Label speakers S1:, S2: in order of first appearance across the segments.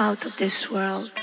S1: out of this world.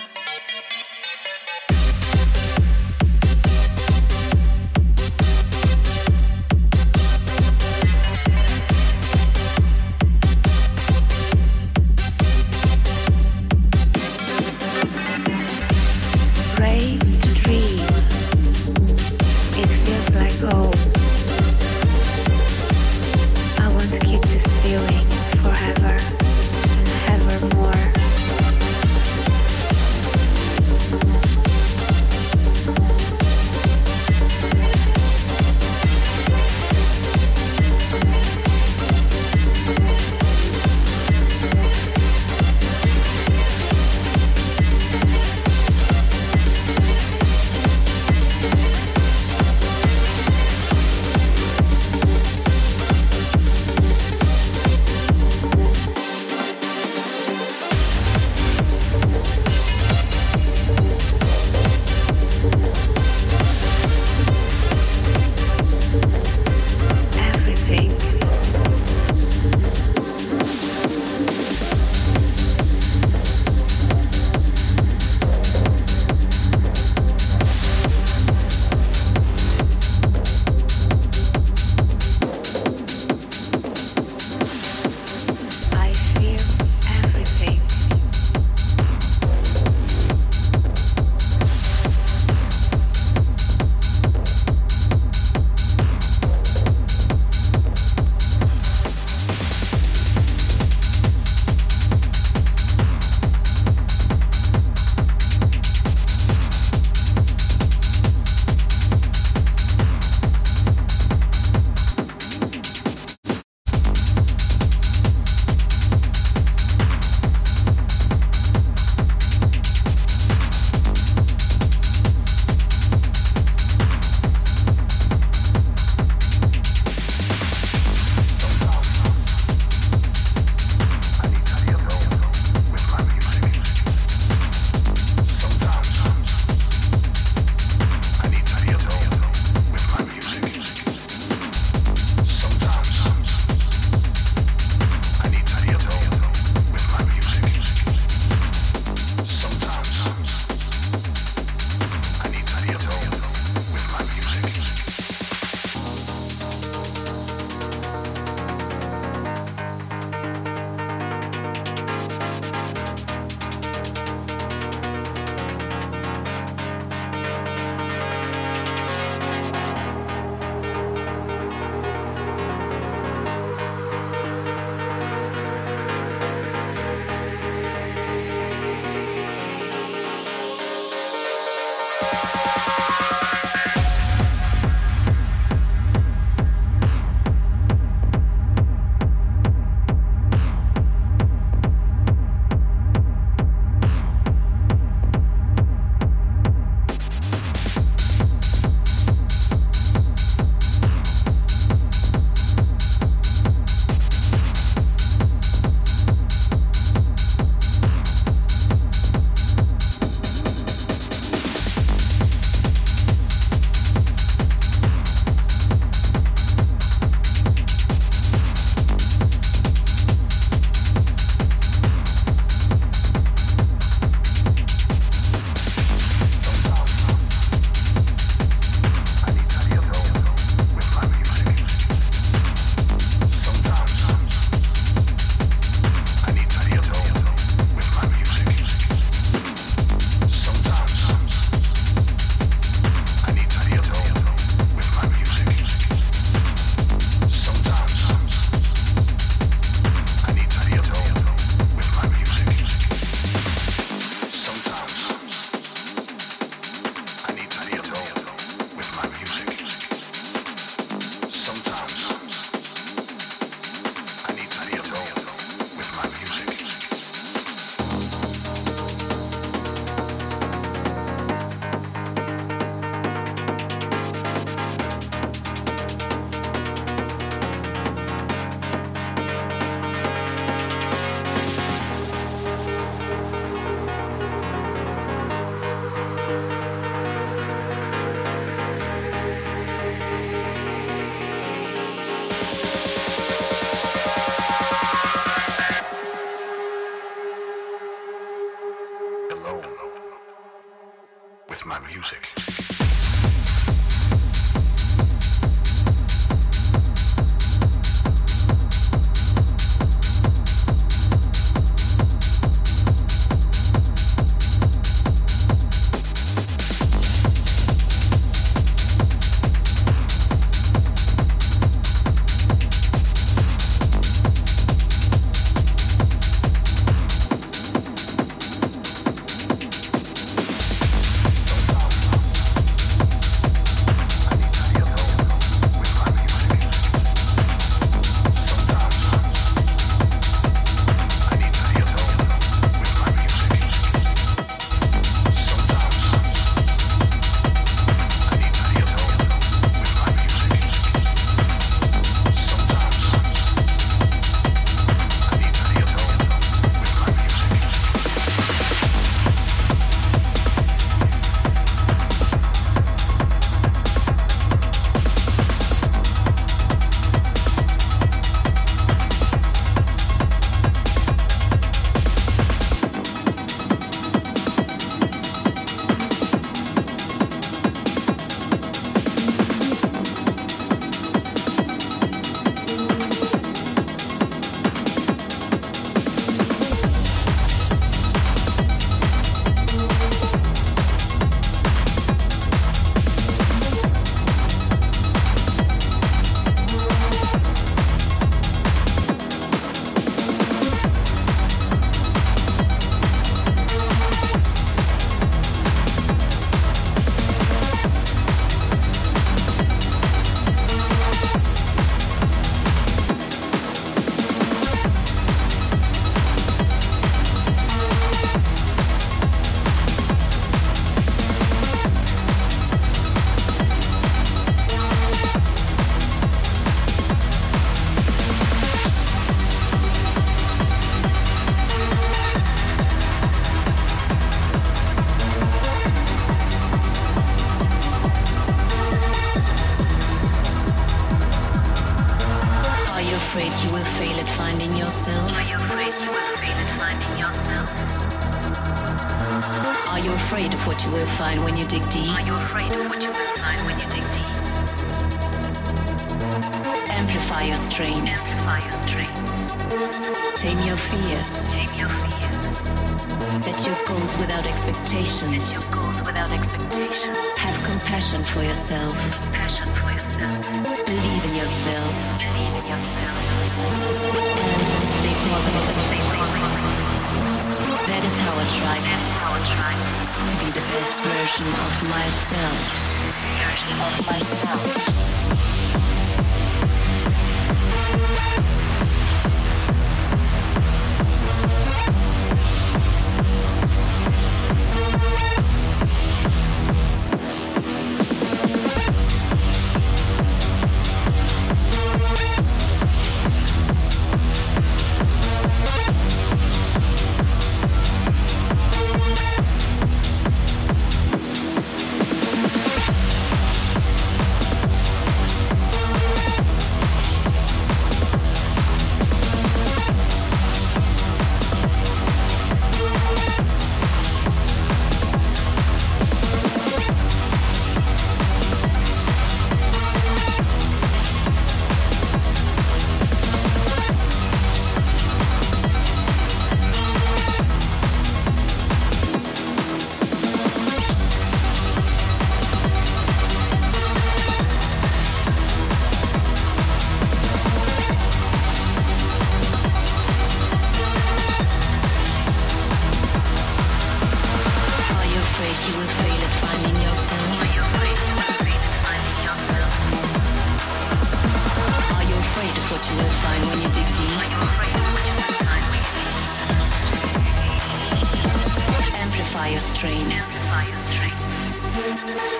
S2: strengths.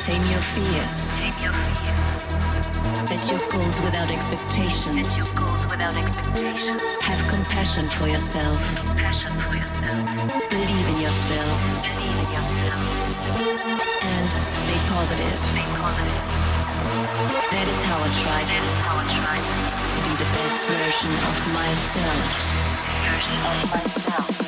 S2: Tame your fears. Tame your fears. Set your goals without expectations. Set your goals without expectations. Have compassion for yourself. Compassion for yourself. Believe in yourself. Believe in yourself. And stay positive. Stay positive. That is how I try. That is how I try to be the best version of myself. Version of myself.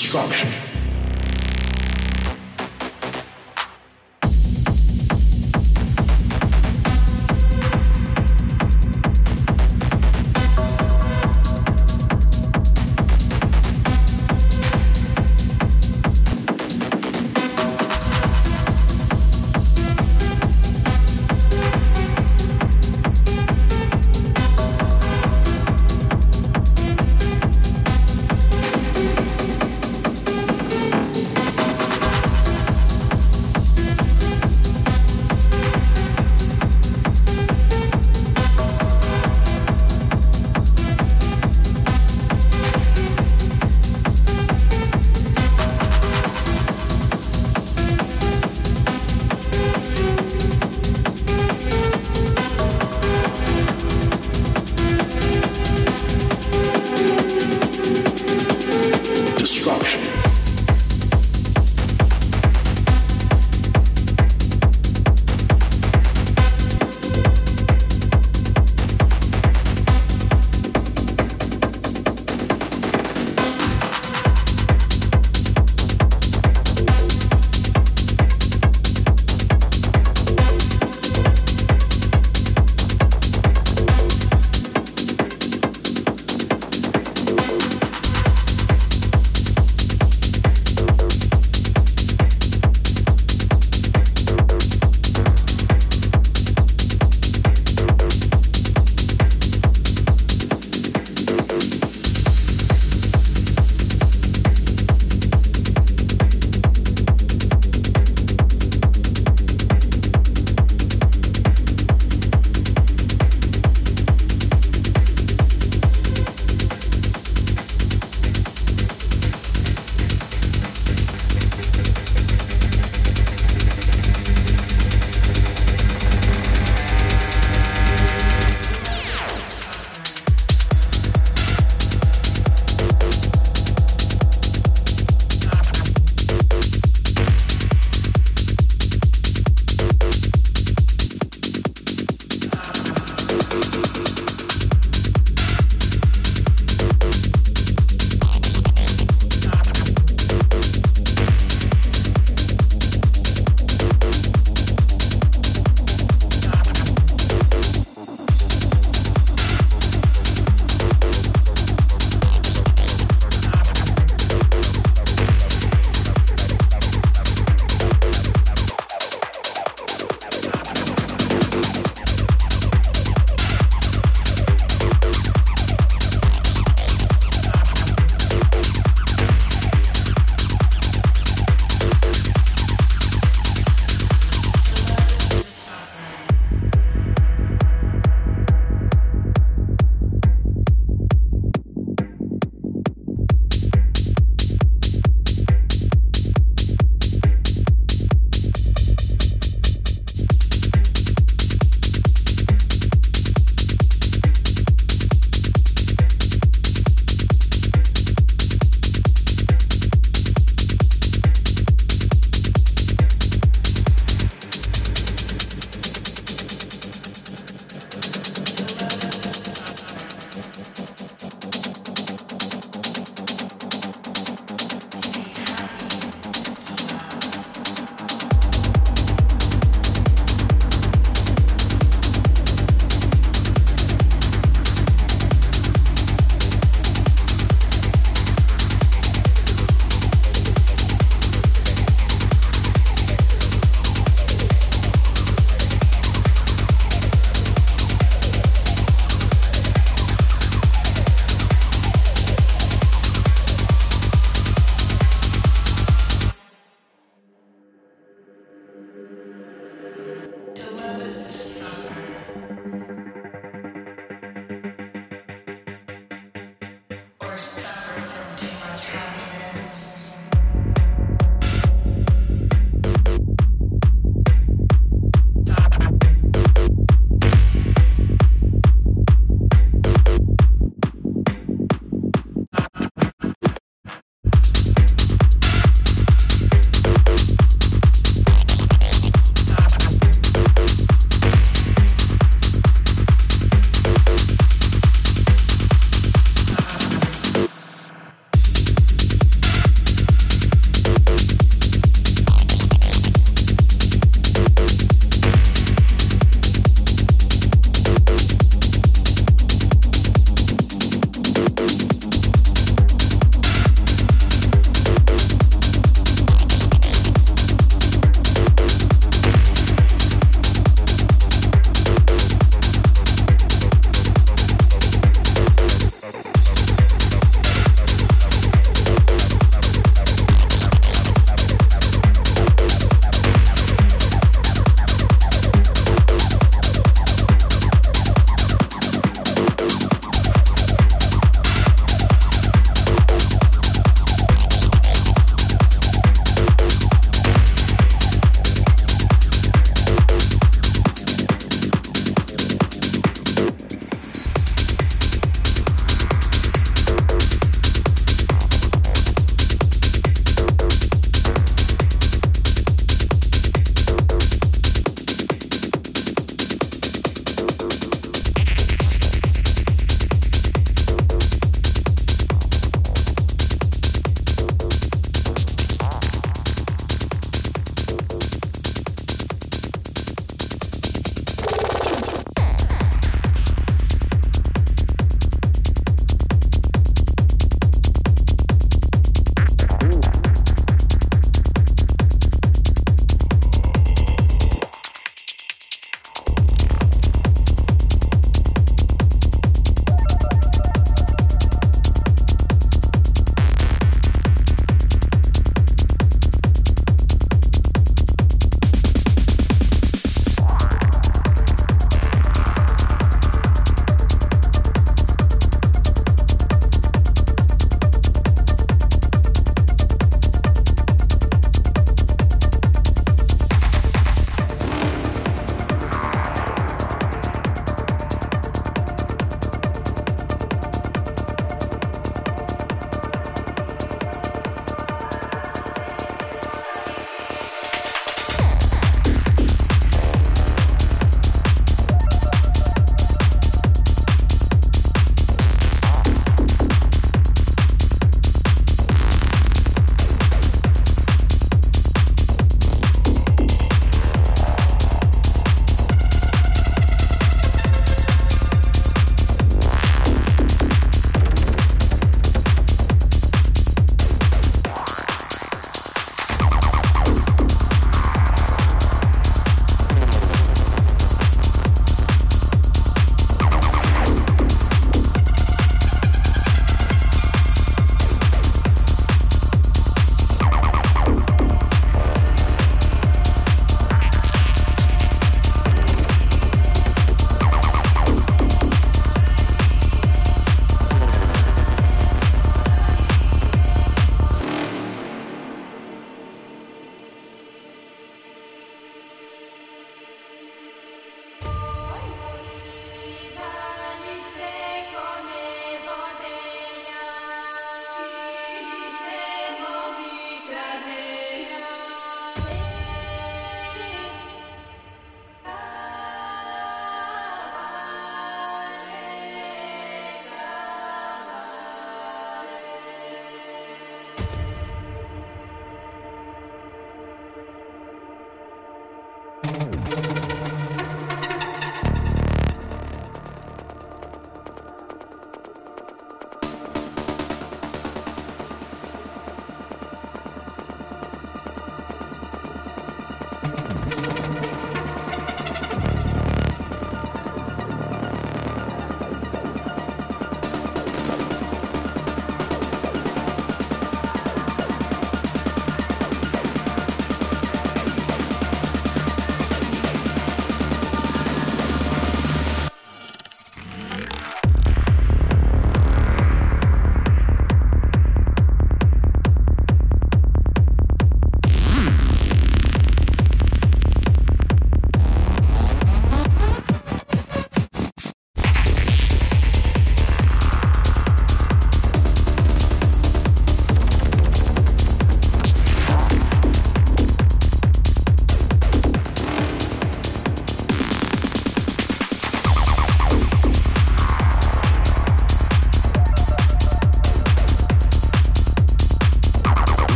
S3: destruction.